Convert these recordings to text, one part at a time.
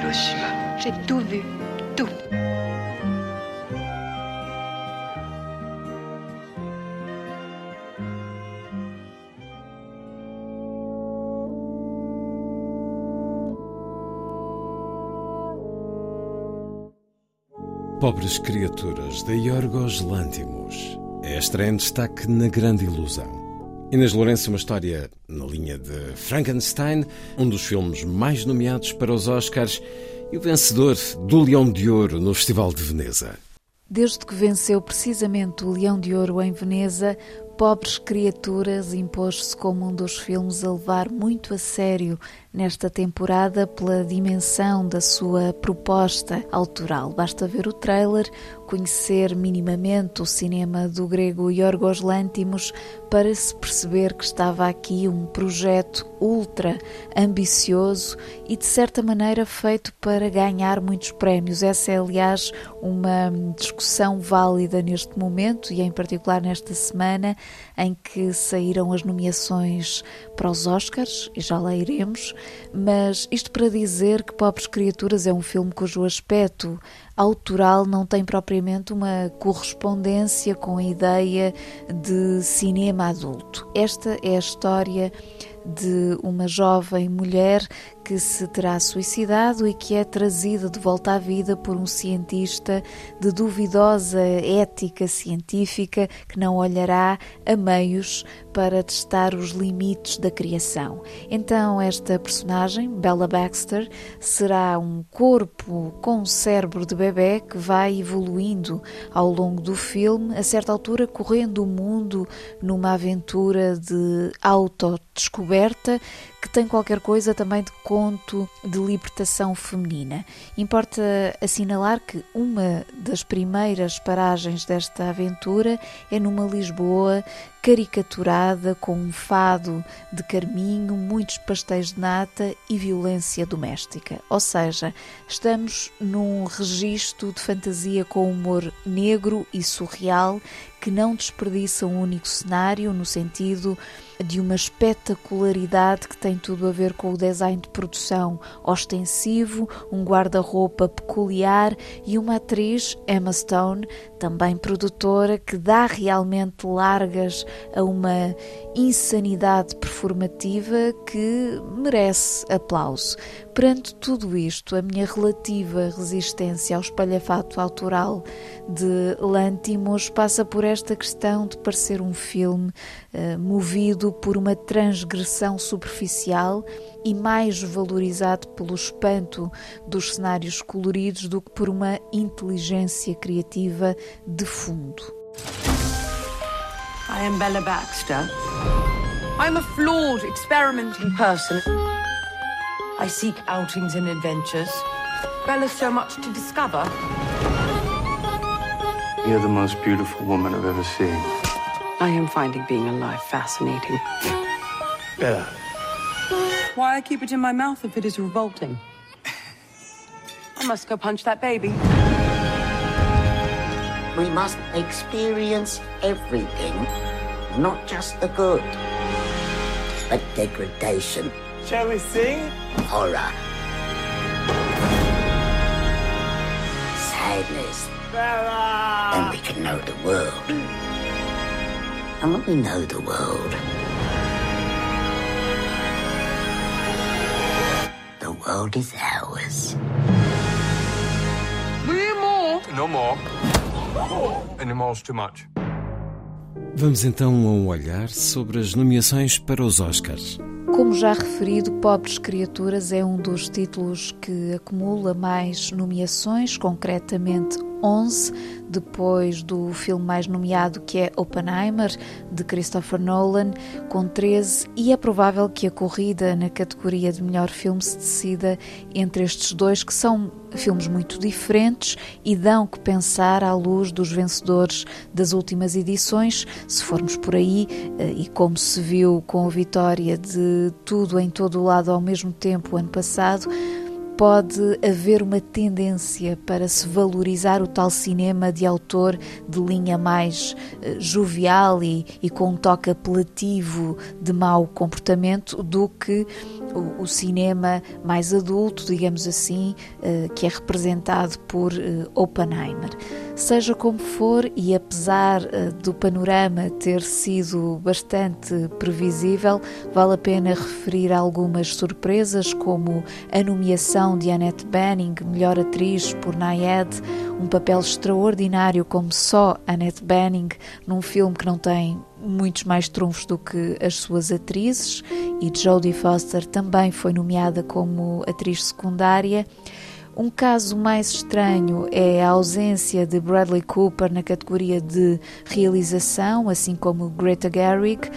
Hiroshima. J'ai tout vu. Tout. Pobres Criaturas, de Yorgos Lantimos. É estreia em destaque na Grande Ilusão. Inês Lourenço, uma história na linha de Frankenstein, um dos filmes mais nomeados para os Oscars e o vencedor do Leão de Ouro no Festival de Veneza. Desde que venceu precisamente o Leão de Ouro em Veneza, Pobres Criaturas impôs-se como um dos filmes a levar muito a sério nesta temporada pela dimensão da sua proposta autoral. Basta ver o trailer, conhecer minimamente o cinema do grego Yorgos Lantimos para se perceber que estava aqui um projeto ultra ambicioso e de certa maneira feito para ganhar muitos prémios. Essa é, aliás, uma discussão válida neste momento e em particular nesta semana em que saíram as nomeações para os Oscars, e já lá iremos, mas isto para dizer que Pobres Criaturas é um filme cujo aspecto autoral não tem propriamente uma correspondência com a ideia de cinema adulto. Esta é a história de uma jovem mulher que se terá suicidado e que é trazida de volta à vida por um cientista de duvidosa ética científica que não olhará a meios para testar os limites da criação. Então, esta personagem, Bella Baxter, será um corpo com cérebro de bebê que vai evoluindo ao longo do filme, a certa altura correndo o mundo numa aventura de autodescoberta que tem qualquer coisa também de conto de libertação feminina. Importa assinalar que uma das primeiras paragens desta aventura é numa Lisboa caricaturada com um fado de carminho, muitos pastéis de nata e violência doméstica. Ou seja, estamos num registro de fantasia com humor negro e surreal que não desperdiça um único cenário no sentido de uma espetacularidade que tem tudo a ver com o design de produção ostensivo, um guarda-roupa peculiar e uma atriz, Emma Stone, também produtora, que dá realmente largas a uma insanidade performativa que merece aplauso. Perante tudo isto, a minha relativa resistência ao espalhafato autoral de Lantimos passa por esta questão de parecer um filme uh, movido por uma transgressão superficial e mais valorizado pelo espanto dos cenários coloridos do que por uma inteligência criativa de fundo. I am Bella Baxter. I'm a flawed, experimenting person. I seek outings and adventures. Bella's so much to discover. You're the most beautiful woman I've ever seen. I am finding being alive fascinating. Bella. Why I keep it in my mouth if it is revolting? I must go punch that baby. We must experience everything, not just the good, but degradation, Shall we sing? horror, sadness. Bella! Then we can know the world. And when we know the world, the world is ours. No more. Anymores too much. Vamos então a um olhar sobre as nomeações para os Oscars. Como já referido, Pobres Criaturas é um dos títulos que acumula mais nomeações, concretamente 11, depois do filme mais nomeado que é Oppenheimer, de Christopher Nolan, com 13, e é provável que a corrida na categoria de melhor filme se decida entre estes dois, que são filmes muito diferentes e dão que pensar à luz dos vencedores das últimas edições, se formos por aí, eh, e como se viu com a vitória de Tudo em Todo o Lado ao mesmo tempo ano passado pode haver uma tendência para se valorizar o tal cinema de autor de linha mais uh, jovial e, e, com um toque apelativo de mau comportamento do que o, o cinema mais adulto, digamos assim, uh, que é representado por uh, Oppenheimer. Seja como for, e apesar uh, do panorama ter sido bastante previsível, vale a pena referir algumas surpresas, como a nomeação de Annette Bening, melhor atriz por Nayed, um papel extraordinário como só Annette Bening, num filme que não tem muitos mais trunfos do que as suas atrizes, e Jodie Foster também foi nomeada como atriz secundária. Um caso mais estranho é a ausência de Bradley Cooper na categoria de realização, assim como Greta Gerwig,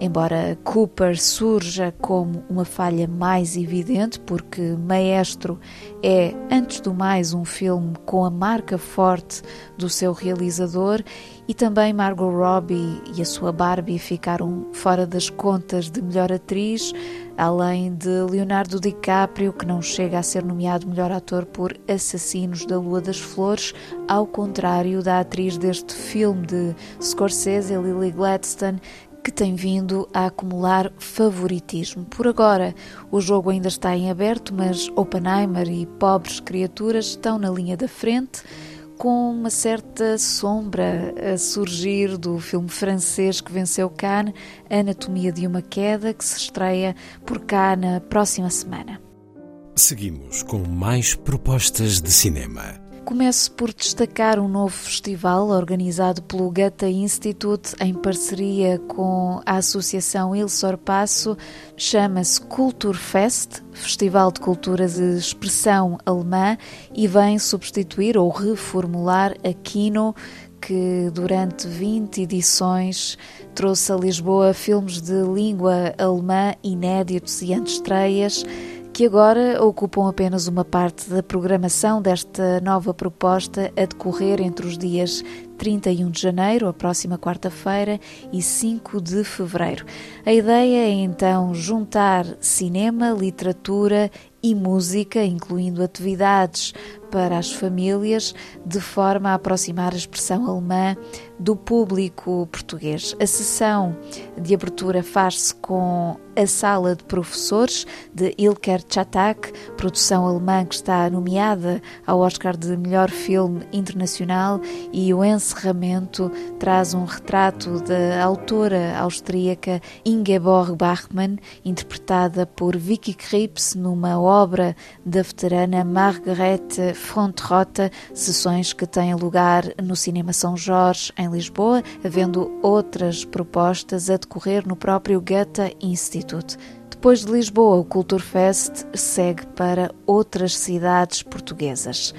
embora Cooper surja como uma falha mais evidente, porque Maestro é, antes do mais, um filme com a marca forte do seu realizador e também Margot Robbie e a sua Barbie ficaram fora das contas de melhor atriz, além de Leonardo DiCaprio, que não chega a ser nomeado melhor ator por Assassinos da Lua das Flores, ao contrário da atriz deste filme de Scorsese, Lily Gladstone, que tem vindo a acumular favoritismo. Por agora, o jogo ainda está em aberto, mas Oppenheimer e Pobres Criaturas estão na linha da frente com uma certa sombra a surgir do filme francês que venceu Cannes, Anatomia de uma Queda, que se estreia por cá na próxima semana. Seguimos com mais propostas de cinema. Começo por destacar um novo festival organizado pelo Goethe Institute em parceria com a Associação Il Sorpasso. Chama-se Kulturfest, Festival de Cultura de Expressão Alemã, e vem substituir ou reformular a Kino, que durante 20 edições trouxe a Lisboa filmes de língua alemã inéditos e antestreias que agora ocupam apenas uma parte da programação desta nova proposta a decorrer entre os dias 31 de janeiro, a próxima quarta-feira, e 5 de fevereiro. A ideia é então juntar cinema, literatura e música, incluindo atividades para as famílias, de forma a aproximar a expressão alemã do público português. A sessão de abertura faz-se com a Sala de Professores de Ilker Chatak, produção alemã que está nomeada ao Oscar de Melhor Filme Internacional, e o encerramento traz um retrato da autora austríaca Ingeborg Bachmann, interpretada por Vicky Krieps numa obra da veterana Margarete Frontrota, sessões que têm lugar no Cinema São Jorge, em Lisboa, havendo outras propostas a decorrer no próprio Goethe Institute. Depois de Lisboa, o Culturfest segue para outras cidades portuguesas.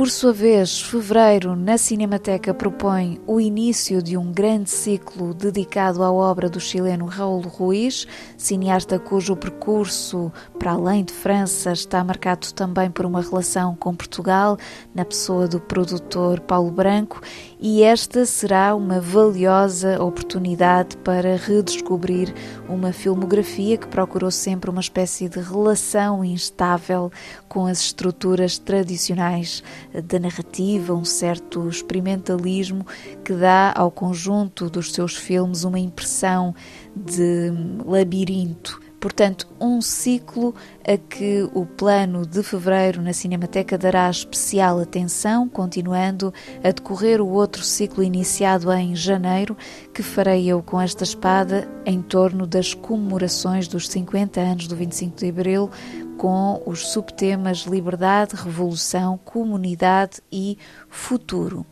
Por sua vez, fevereiro na Cinemateca propõe o início de um grande ciclo dedicado à obra do chileno Raul Ruiz, cineasta cujo percurso para além de França está marcado também por uma relação com Portugal, na pessoa do produtor Paulo Branco, e esta será uma valiosa oportunidade para redescobrir uma filmografia que procurou sempre uma espécie de relação instável com as estruturas tradicionais da narrativa, um certo experimentalismo que dá ao conjunto dos seus filmes uma impressão de labirinto. Portanto, um ciclo a que o plano de fevereiro na Cinemateca dará especial atenção, continuando a decorrer o outro ciclo iniciado em janeiro, que farei eu com esta espada em torno das comemorações dos 50 anos do 25 de Abril, com os subtemas liberdade, revolução, comunidade e futuro.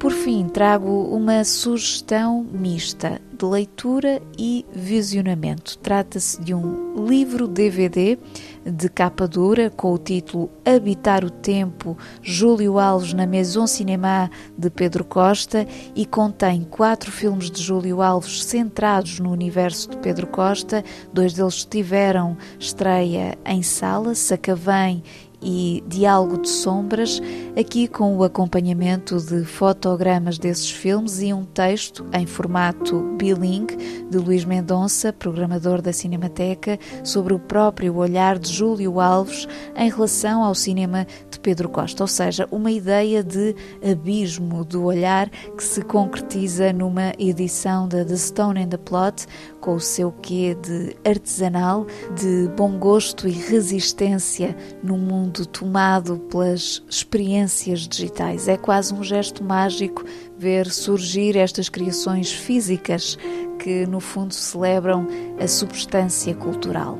Por fim, trago uma sugestão mista de leitura e visionamento. Trata-se de um livro DVD de capa dura com o título Habitar o Tempo, Júlio Alves na Maison Cinema de Pedro Costa e contém quatro filmes de Júlio Alves centrados no universo de Pedro Costa. Dois deles tiveram estreia em sala, Sacavém e Diálogo de Sombras, aqui com o acompanhamento de fotogramas desses filmes e um texto em formato bilingue de Luís Mendonça, programador da Cinemateca, sobre o próprio olhar de Júlio Alves em relação ao cinema de Pedro Costa, ou seja, uma ideia de abismo do olhar que se concretiza numa edição da The Stone and the Plot, com o seu quê de artesanal, de bom gosto e resistência num mundo tomado pelas experiências digitais. É quase um gesto mágico ver surgir estas criações físicas que, no fundo, celebram a substância cultural.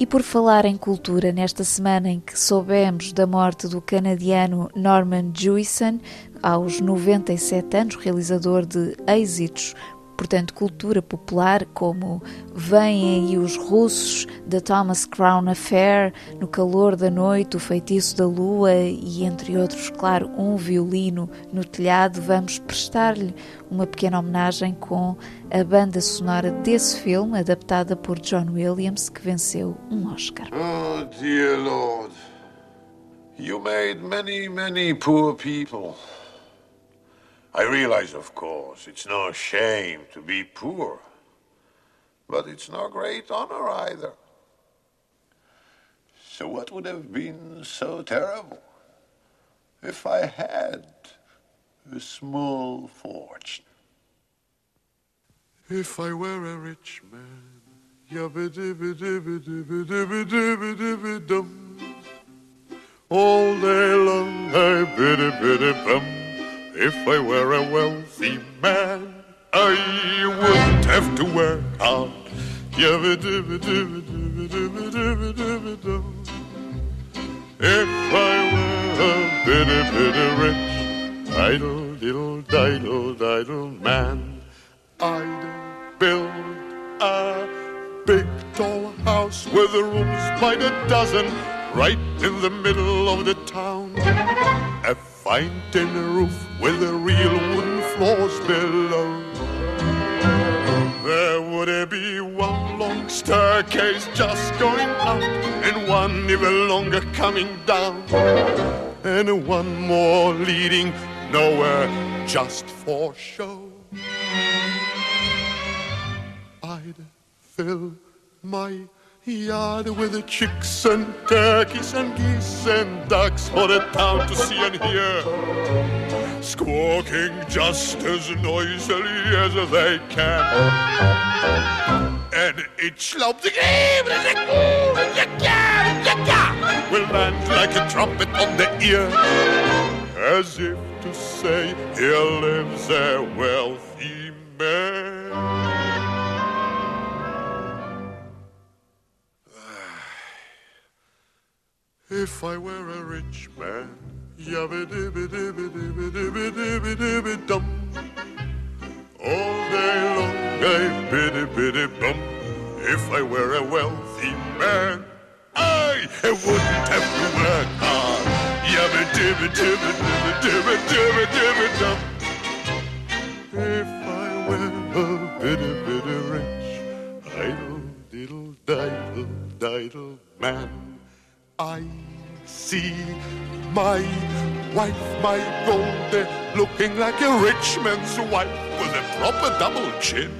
E por falar em cultura, nesta semana em que soubemos da morte do canadiano Norman Jewison, aos 97 anos, realizador de êxitos portanto, cultura popular, como Vêm aí os russos, da Thomas Crown Affair, No Calor da Noite, O Feitiço da Lua e, entre outros, claro, um violino no telhado, vamos prestar-lhe uma pequena homenagem com a banda sonora desse filme, adaptada por John Williams, que venceu um Oscar. Oh, dear Lord, you made many, many poor people. I realize, of course, it's no shame to be poor, but it's no great honor either. So, what would have been so terrible if I had a small fortune? If I were a rich man, all day long I biddy-biddy-bum. If I were a wealthy man, I wouldn't have to work hard. If I were a bitty, bitty rich, idle, diddle, diddle, diddle man, I'd build a big tall house with rooms by the dozen, right in the middle of the town. A fine tin roof with the real wooden floors below. There would be one long staircase just going up, and one even longer coming down, and one more leading nowhere just for show. I'd fill my yard with the chicks and turkeys and geese and ducks for the town to see and hear. Squawking just as noisily as they can. And each lump will land like a trumpet on the ear. As if to say, here lives a wealthy man. If I were a rich man, yabba dibba dibba dibba dibba dibba dibba dum. All day long I biddy biddy bum. If I were a wealthy man, I wouldn't have to work hard. Yabba dibba dibba dibba dibba dibba dibba dum. If I were a bitty bitty rich, idle diddle diddle diddle man. I see my wife, my Goldie, looking like a rich man's wife with a proper double chin.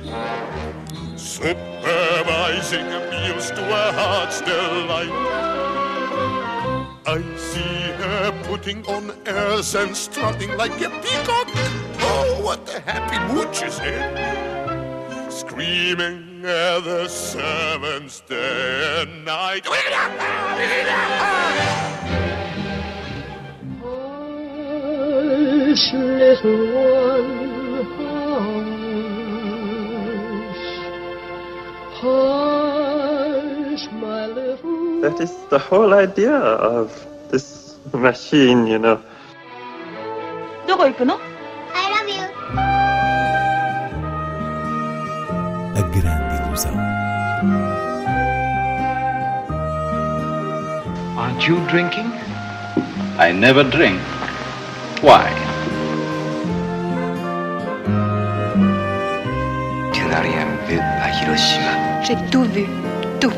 Supervising meals to her heart's delight. I see her putting on airs and strutting like a peacock. Oh, what a happy mood she's in. Screaming at the servants day and night. Hush, little one, hush. Hush, my little That is the whole idea of this machine, you know. どこ行くの I A Grande Ilusão. Aren't you drinking? I never drink. Why? Tu n'as rien vu à Hiroshima. J'ai tout vu. Tout.